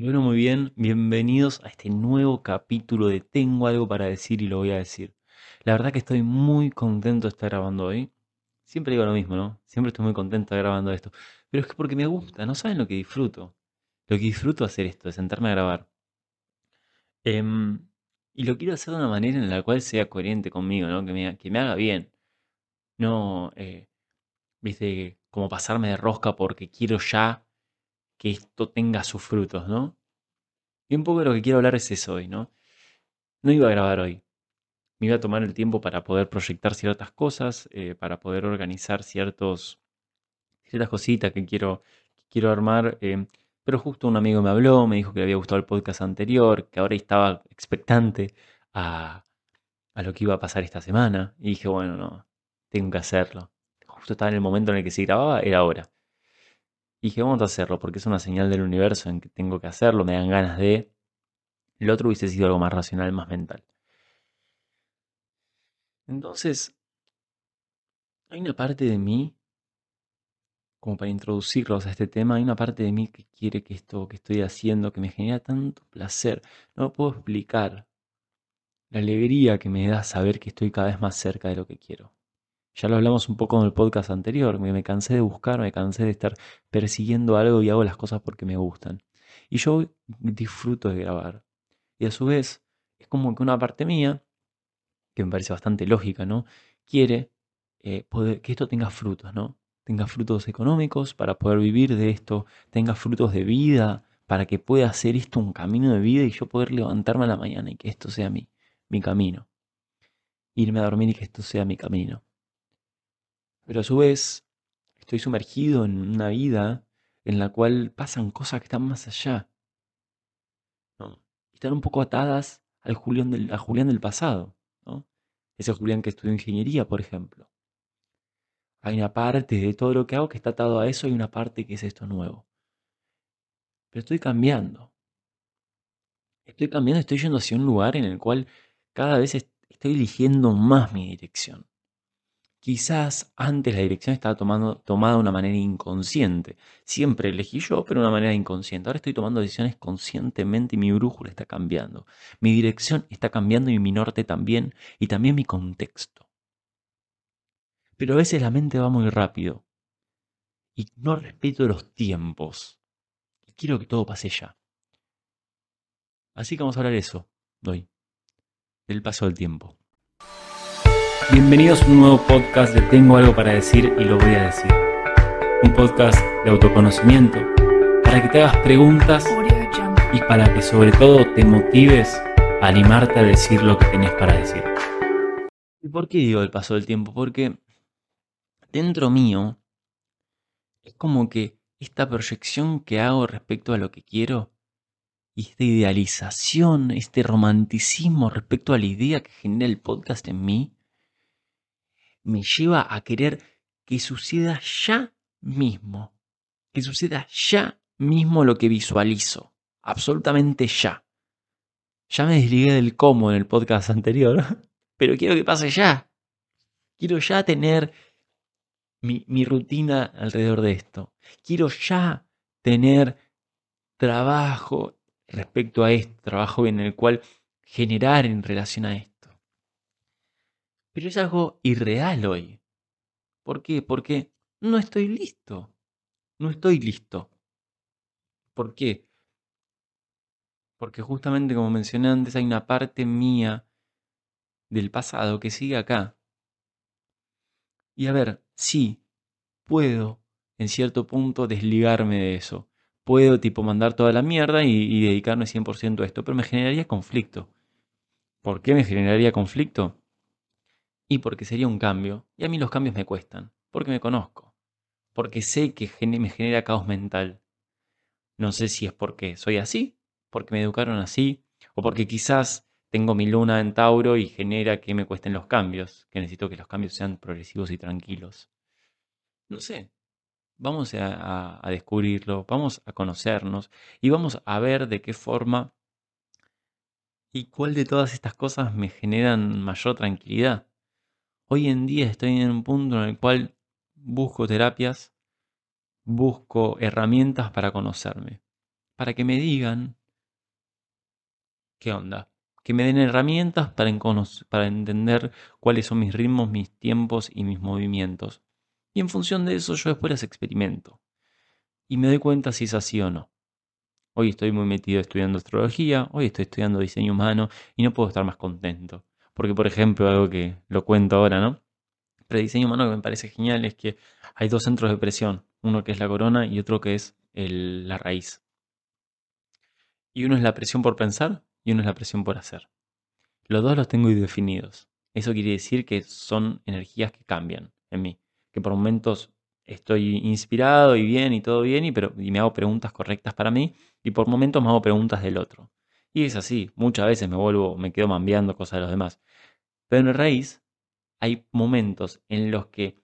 Bueno, muy bien, bienvenidos a este nuevo capítulo de Tengo algo para decir y lo voy a decir. La verdad que estoy muy contento de estar grabando hoy. Siempre digo lo mismo, ¿no? Siempre estoy muy contento de grabando esto. Pero es que porque me gusta, no saben lo que disfruto. Lo que disfruto hacer esto, de sentarme a grabar. Em, y lo quiero hacer de una manera en la cual sea coherente conmigo, ¿no? Que me, que me haga bien. No, eh, viste, como pasarme de rosca porque quiero ya que esto tenga sus frutos, ¿no? Y un poco de lo que quiero hablar es eso hoy, ¿no? No iba a grabar hoy. Me iba a tomar el tiempo para poder proyectar ciertas cosas, eh, para poder organizar ciertos, ciertas cositas que quiero, quiero armar. Eh, pero justo un amigo me habló, me dijo que le había gustado el podcast anterior, que ahora estaba expectante a, a lo que iba a pasar esta semana. Y dije, bueno, no, tengo que hacerlo. Justo estaba en el momento en el que se grababa, era ahora. Y dije, vamos a hacerlo, porque es una señal del universo en que tengo que hacerlo, me dan ganas de... El otro hubiese sido algo más racional, más mental. Entonces, hay una parte de mí, como para introducirlos a este tema, hay una parte de mí que quiere que esto que estoy haciendo, que me genera tanto placer, no puedo explicar la alegría que me da saber que estoy cada vez más cerca de lo que quiero. Ya lo hablamos un poco en el podcast anterior, me, cansé de buscar, me cansé de estar persiguiendo algo y hago las cosas porque me gustan. Y yo disfruto de grabar. Y a su vez, es como que una parte mía, que me parece bastante lógica, ¿no? Quiere eh, que esto tenga frutos, ¿no? Tenga frutos económicos para poder vivir de esto, tenga frutos de vida para que pueda hacer esto un camino de vida y yo poder levantarme a la mañana y que esto sea mi, mi camino. Irme a dormir y que esto sea mi camino. Pero a su vez, estoy sumergido en una vida en la cual pasan cosas que están más allá. Están un poco atadas al Julián del, a Julián del pasado. Ese Julián que estudió ingeniería, por ejemplo. Hay una parte de todo lo que hago que está atado a eso y una parte que es esto nuevo. Pero estoy cambiando. Estoy cambiando, estoy yendo hacia un lugar en el cual cada vez estoy eligiendo más mi dirección. Quizás antes la dirección estaba tomada de una manera inconsciente. Siempre elegí yo, pero de una manera inconsciente. Ahora estoy tomando decisiones conscientemente y mi brújula está cambiando. Mi dirección está cambiando y mi norte también, y también mi contexto. Pero a veces la mente va muy rápido y no respeto los tiempos. Quiero que todo pase ya. Así que vamos a hablar de eso hoy, del paso del tiempo. Bienvenidos a un nuevo podcast de Tengo algo para decir y lo voy a decir. Un podcast de autoconocimiento para que te hagas preguntas y para que sobre todo te motives a animarte a decir lo que tenés para decir. ¿Y por qué digo el paso del tiempo? Porque dentro mío es como que esta proyección que hago respecto a lo que quiero y esta idealización, este romanticismo respecto a la idea que genera el podcast en mí, me lleva a querer que suceda ya mismo. Que suceda ya mismo lo que visualizo. Absolutamente ya. Ya me desligué del cómo en el podcast anterior, pero quiero que pase ya. Quiero ya tener mi, mi rutina alrededor de esto. Quiero ya tener trabajo respecto a este trabajo en el cual generar en relación a esto. Pero es algo irreal hoy. ¿Por qué? Porque no estoy listo. No estoy listo. ¿Por qué? Porque justamente como mencioné antes hay una parte mía del pasado que sigue acá. Y a ver, sí, puedo en cierto punto desligarme de eso. Puedo tipo mandar toda la mierda y, y dedicarme 100% a esto, pero me generaría conflicto. ¿Por qué me generaría conflicto? Y porque sería un cambio, y a mí los cambios me cuestan, porque me conozco, porque sé que me genera caos mental. No sé si es porque soy así, porque me educaron así, o porque quizás tengo mi luna en Tauro y genera que me cuesten los cambios, que necesito que los cambios sean progresivos y tranquilos. No sé. Vamos a, descubrirlo, vamos a conocernos y vamos a ver de qué forma y cuál de todas estas cosas me generan mayor tranquilidad. Hoy en día estoy en un punto en el cual busco terapias, busco herramientas para conocerme, para que me digan qué onda, que me den herramientas para, entender cuáles son mis ritmos, mis tiempos y mis movimientos. Y en función de eso yo después las experimento. Y me doy cuenta si es así o no. Hoy estoy muy metido estudiando astrología, hoy estoy estudiando diseño humano y no puedo estar más contento. Porque, por ejemplo, algo que lo cuento ahora, ¿no? Pero diseño humano que me parece genial es que hay dos centros de presión, uno que es la corona y otro que es la raíz. Y uno es la presión por pensar y uno es la presión por hacer. Los dos los tengo definidos. Eso quiere decir que son energías que cambian en mí, que por momentos estoy inspirado y bien y todo bien y, pero, y me hago preguntas correctas para mí y por momentos me hago preguntas del otro. Y es así, muchas veces me vuelvo, me quedo mambiando cosas de los demás. Pero en raíz hay momentos en los que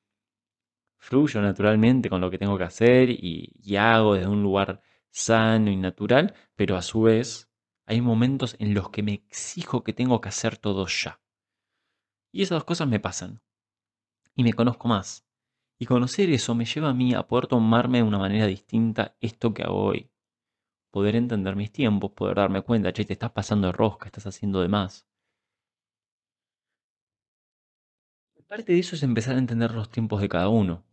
fluyo naturalmente con lo que tengo que hacer y, y hago desde un lugar sano y natural, pero a su vez hay momentos en los que me exijo que tengo que hacer todo ya. Y esas dos cosas me pasan. Y me conozco más. Y conocer eso me lleva a mí a poder tomarme de una manera distinta esto que hago hoy. Poder entender mis tiempos, poder darme cuenta, che, te estás pasando de rosca, estás haciendo de más. Parte de eso es empezar a entender los tiempos de cada uno.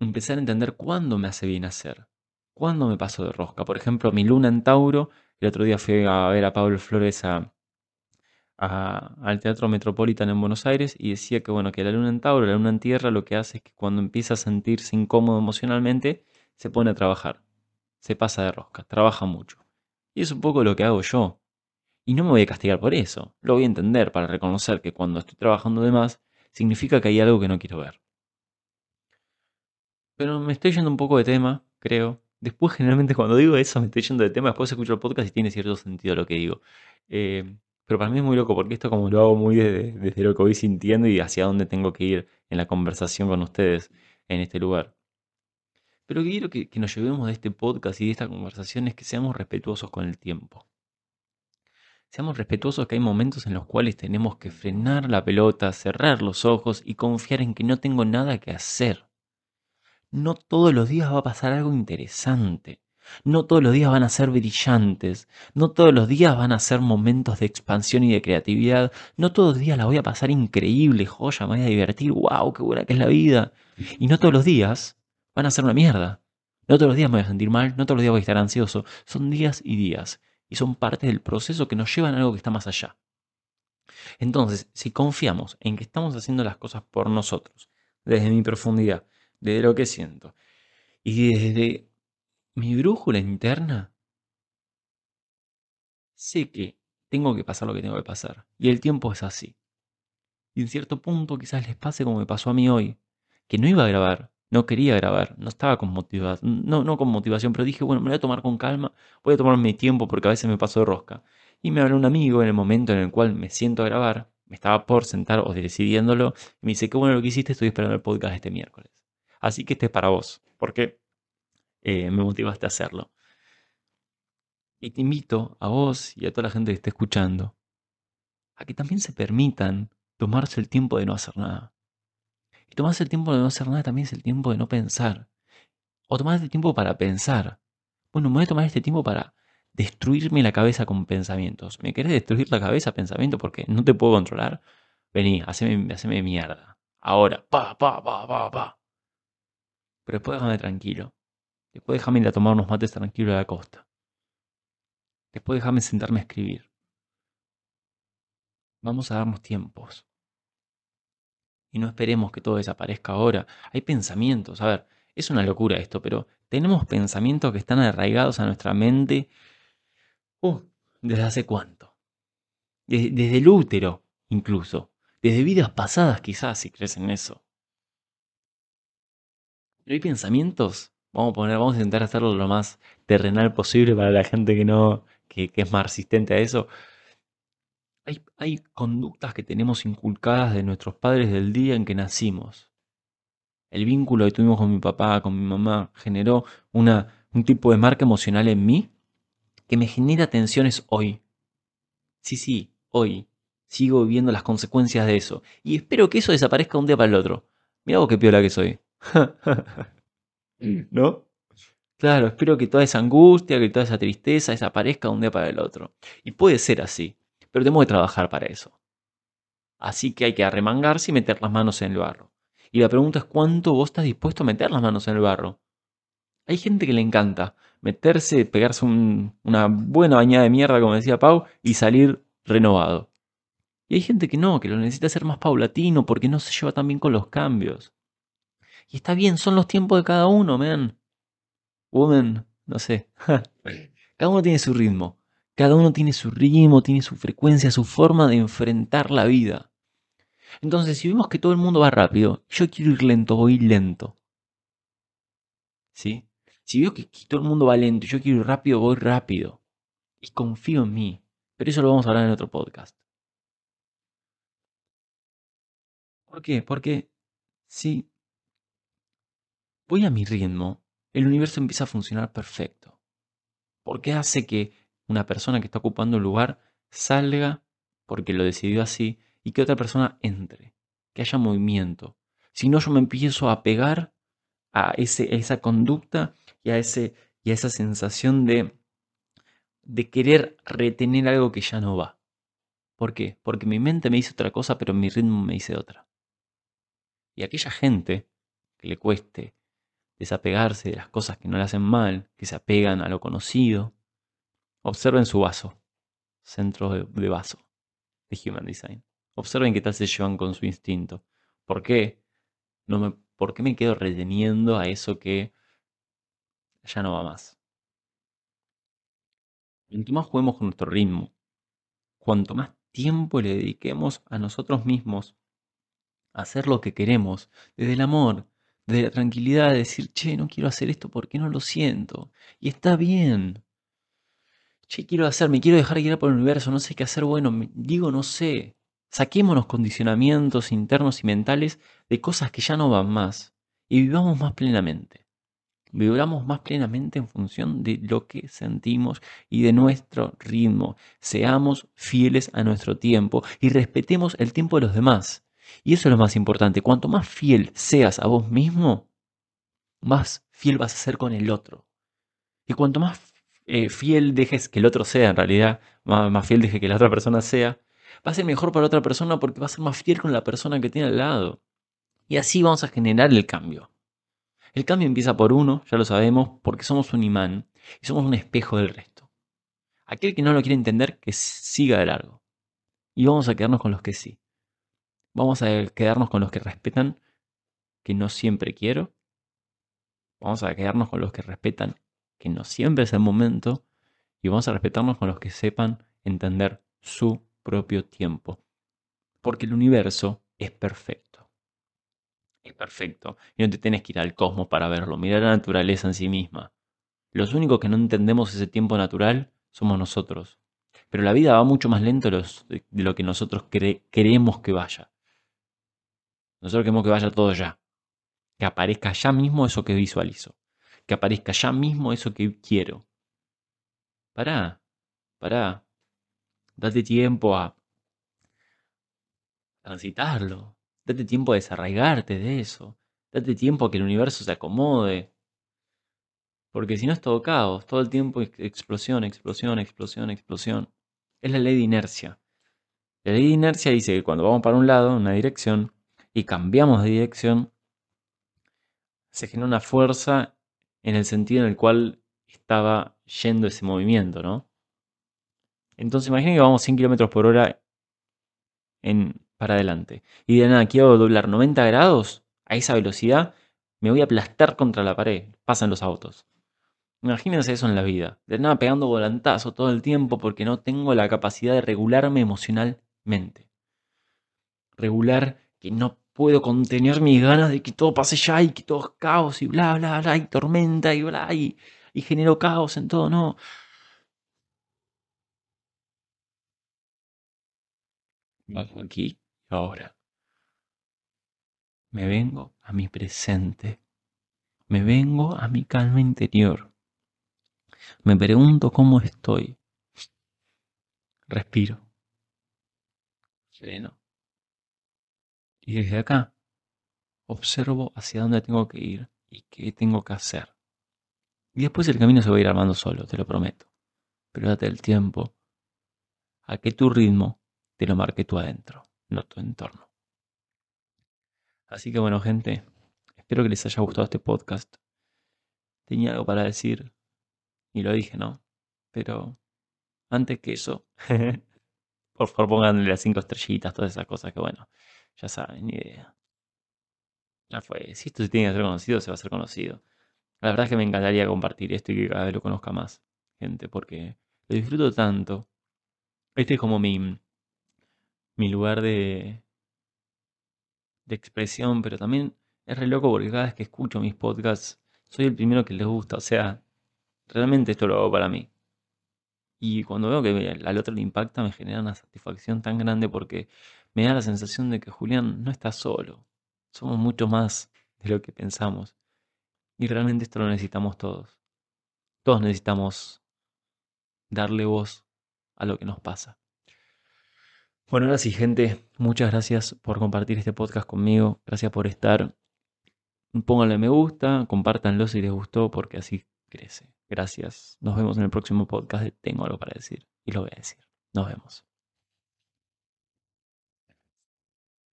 Empezar a entender cuándo me hace bien hacer. Cuándo me paso de rosca. Por ejemplo, mi luna en Tauro, el otro día fui a ver a Pablo Flores a, al Teatro Metropolitan en Buenos Aires y decía que bueno, que la luna en Tauro, la luna en Tierra, lo que hace es que cuando empieza a sentirse incómodo emocionalmente, se pone a trabajar, se pasa de rosca, trabaja mucho. Y es un poco lo que hago yo. Y no me voy a castigar por eso, lo voy a entender para reconocer que cuando estoy trabajando de más, significa que hay algo que no quiero ver. Pero me estoy yendo un poco de tema, creo. Después, generalmente, cuando digo eso, me estoy yendo de tema. Después escucho el podcast y tiene cierto sentido lo que digo. Eh, pero para mí es muy loco porque esto como lo hago muy desde, lo que voy sintiendo y hacia dónde tengo que ir en la conversación con ustedes en este lugar. Pero quiero que, nos llevemos de este podcast y de esta conversación es que seamos respetuosos con el tiempo. Seamos respetuosos que hay momentos en los cuales tenemos que frenar la pelota, cerrar los ojos y confiar en que no tengo nada que hacer. No todos los días va a pasar algo interesante. No todos los días van a ser brillantes, no todos los días van a ser momentos de expansión y de creatividad, no todos los días la voy a pasar increíble, joya, me voy a divertir, wow, qué buena que es la vida. Y no todos los días van a ser una mierda. No todos los días me voy a sentir mal, no todos los días voy a estar ansioso. Son días y días. Y son parte del proceso que nos llevan a algo que está más allá. Entonces, si confiamos en que estamos haciendo las cosas por nosotros, desde mi profundidad, desde lo que siento, y desde mi brújula interna, sé que tengo que pasar lo que tengo que pasar. Y el tiempo es así. Y en cierto punto quizás les pase como me pasó a mí hoy, que no iba a grabar, no quería grabar, no estaba con motivación, no, no con motivación, pero dije, bueno, me voy a tomar con calma, voy a tomarme mi tiempo porque a veces me paso de rosca. Y me habló un amigo en el momento en el cual me siento a grabar, me estaba por sentar o decidiéndolo, y me dice, qué bueno lo que hiciste, estoy esperando el podcast este miércoles. Así que este es para vos, porque eh, me motivaste a hacerlo. Y te invito a vos y a toda la gente que esté escuchando a que también se permitan tomarse el tiempo de no hacer nada. Y tomarse el tiempo de no hacer nada también es el tiempo de no pensar. O tomarse el tiempo para pensar. Bueno, me voy a tomar este tiempo para destruirme la cabeza con pensamientos. ¿Me querés destruir la cabeza pensamiento porque no te puedo controlar? Vení, haceme, haceme mierda. Ahora, pa, pa, pa, pa, pa. Pero después déjame tranquilo. Después déjame ir a tomar unos mates tranquilos a la costa. Después déjame sentarme a escribir. Vamos a darnos tiempos. Y no esperemos que todo desaparezca ahora. Hay pensamientos, a ver, es una locura esto, pero tenemos pensamientos que están arraigados a nuestra mente uh, desde hace cuánto. Desde, el útero, incluso. Desde vidas pasadas quizás, si crees en eso. Pero hay pensamientos Vamos a poner, vamos a intentar hacerlo lo más terrenal posible para la gente que no, que, es más resistente a eso. Hay, conductas que tenemos inculcadas de nuestros padres del día en que nacimos. El vínculo que tuvimos con mi papá, con mi mamá, generó una, un tipo de marca emocional en mí que me genera tensiones hoy. Sí, sí, hoy. Sigo viviendo las consecuencias de eso. Y espero que eso desaparezca un día para el otro. Mira vos qué piola que soy. ¿No? Claro, espero que toda esa angustia, que toda esa tristeza desaparezca de un día para el otro. Y puede ser así, pero tenemos que trabajar para eso. Así que hay que arremangarse y meter las manos en el barro. Y la pregunta es cuánto vos estás dispuesto a meter las manos en el barro. Hay gente que le encanta meterse, pegarse una buena bañada de mierda, como decía Pau, y salir renovado. Y hay gente que no, que lo necesita hacer más paulatino porque no se lleva tan bien con los cambios. Y está bien, son los tiempos de cada uno, man. Woman, no sé. cada uno tiene su ritmo. Cada uno tiene su ritmo, tiene su frecuencia, su forma de enfrentar la vida. Entonces, si vemos que todo el mundo va rápido, yo quiero ir lento, voy lento. ¿Sí? Si veo que todo el mundo va lento yo quiero ir rápido, voy rápido. Y confío en mí. Pero eso lo vamos a hablar en otro podcast. ¿Por qué? Porque si voy a mi ritmo, el universo empieza a funcionar perfecto. Porque hace que una persona que está ocupando un lugar salga porque lo decidió así y que otra persona entre, que haya movimiento. Si no, yo me empiezo a pegar a, ese, esa conducta y a, ese, y a esa sensación de, de querer retener algo que ya no va. ¿Por qué? Porque mi mente me dice otra cosa, pero mi ritmo me dice otra. Y aquella gente que le cueste desapegarse de las cosas que no le hacen mal, que se apegan a lo conocido, observen su vaso, centro de, vaso de Human Design. Observen qué tal se llevan con su instinto. ¿Por qué? No me, ¿Por qué me quedo reteniendo a eso que ya no va más. Cuanto más juguemos con nuestro ritmo, cuanto más tiempo le dediquemos a nosotros mismos a hacer lo que queremos, desde el amor, desde la tranquilidad de decir, che, no quiero hacer esto porque no lo siento. Y está bien. Che, quiero hacer, me quiero dejar guiar por el universo, no sé qué hacer, bueno, digo, no sé. Saquémonos condicionamientos internos y mentales de cosas que ya no van más y vivamos más plenamente vibramos más plenamente en función de lo que sentimos y de nuestro ritmo. Seamos fieles a nuestro tiempo y respetemos el tiempo de los demás. Y eso es lo más importante. Cuanto más fiel seas a vos mismo, más fiel vas a ser con el otro. Y cuanto más eh, fiel dejes que el otro sea, en realidad, más, fiel deje que la otra persona sea, va a ser mejor para otra persona porque va a ser más fiel con la persona que tiene al lado. Y así vamos a generar el cambio. El cambio empieza por uno, ya lo sabemos, porque somos un imán y somos un espejo del resto. Aquel que no lo quiere entender, que siga de largo. Y vamos a quedarnos con los que sí. Vamos a quedarnos con los que respetan, que no siempre quiero. Vamos a quedarnos con los que respetan, que no siempre es el momento. Y vamos a respetarnos con los que sepan entender su propio tiempo. Porque el universo es perfecto es perfecto y no te tienes que ir al cosmos para verlo, mirar la naturaleza en sí misma. Los únicos que no entendemos ese tiempo natural somos nosotros. Pero la vida va mucho más lento de, lo que nosotros queremos que vaya. Nosotros queremos que vaya todo ya. Que aparezca ya mismo eso que visualizo. Que aparezca ya mismo eso que quiero. Pará, pará. Date tiempo a transitarlo. Date tiempo a desarraigarte de eso. Date tiempo a que el universo se acomode. Porque si no es todo caos, todo el tiempo explosión, explosión, explosión, explosión. Es la ley de inercia. La ley de inercia dice que cuando vamos para un lado, una dirección, y cambiamos de dirección, se genera una fuerza en el sentido en el cual estaba yendo ese movimiento, ¿no? Entonces imaginen que vamos 100 km por hora en para adelante. Y de nada, quiero doblar 90 grados a esa velocidad, me voy a aplastar contra la pared. Pasan los autos. Imagínense eso en la vida. De nada pegando volantazo todo el tiempo porque no tengo la capacidad de regularme emocionalmente. Regular que no puedo contener mis ganas de que todo pase ya y que todo es caos y bla, bla, bla, y tormenta y bla, y, y genero caos en todo. No. Bajo aquí ahora. Me vengo a mi presente. Me vengo a mi calma interior. Me pregunto cómo estoy. Respiro. Sereno. Y desde acá observo hacia dónde tengo que ir y qué tengo que hacer. Y después el camino se va a ir armando solo, te lo prometo. Pero date el tiempo a que tu ritmo te lo marque tú adentro, no tu entorno. Así que bueno, gente, espero que les haya gustado este podcast. Tenía algo para decir y lo dije, ¿no? Pero antes que eso, por favor pónganle las cinco estrellitas, todas esas cosas que bueno, ya saben, ni idea. Ya fue. Si esto se tiene que ser conocido, se va a ser conocido. La verdad es que me encantaría compartir esto y que cada vez lo conozca más gente, porque lo disfruto tanto. Este es como mi, mi lugar de, de expresión, pero también es re loco porque cada vez que escucho mis podcasts, soy el primero que les gusta. O sea, realmente esto lo hago para mí. Y cuando veo que al otro le impacta, me genera una satisfacción tan grande porque me da la sensación de que Julián no está solo. Somos mucho más de lo que pensamos. Y realmente esto lo necesitamos todos. Todos necesitamos darle voz a lo que nos pasa. Bueno, ahora sí, gente, muchas gracias por compartir este podcast conmigo. Gracias por estar. Pónganle me gusta, compártanlo si les gustó, porque así crece. Gracias. Nos vemos en el próximo podcast Tengo algo para decir. Y lo voy a decir. Nos vemos.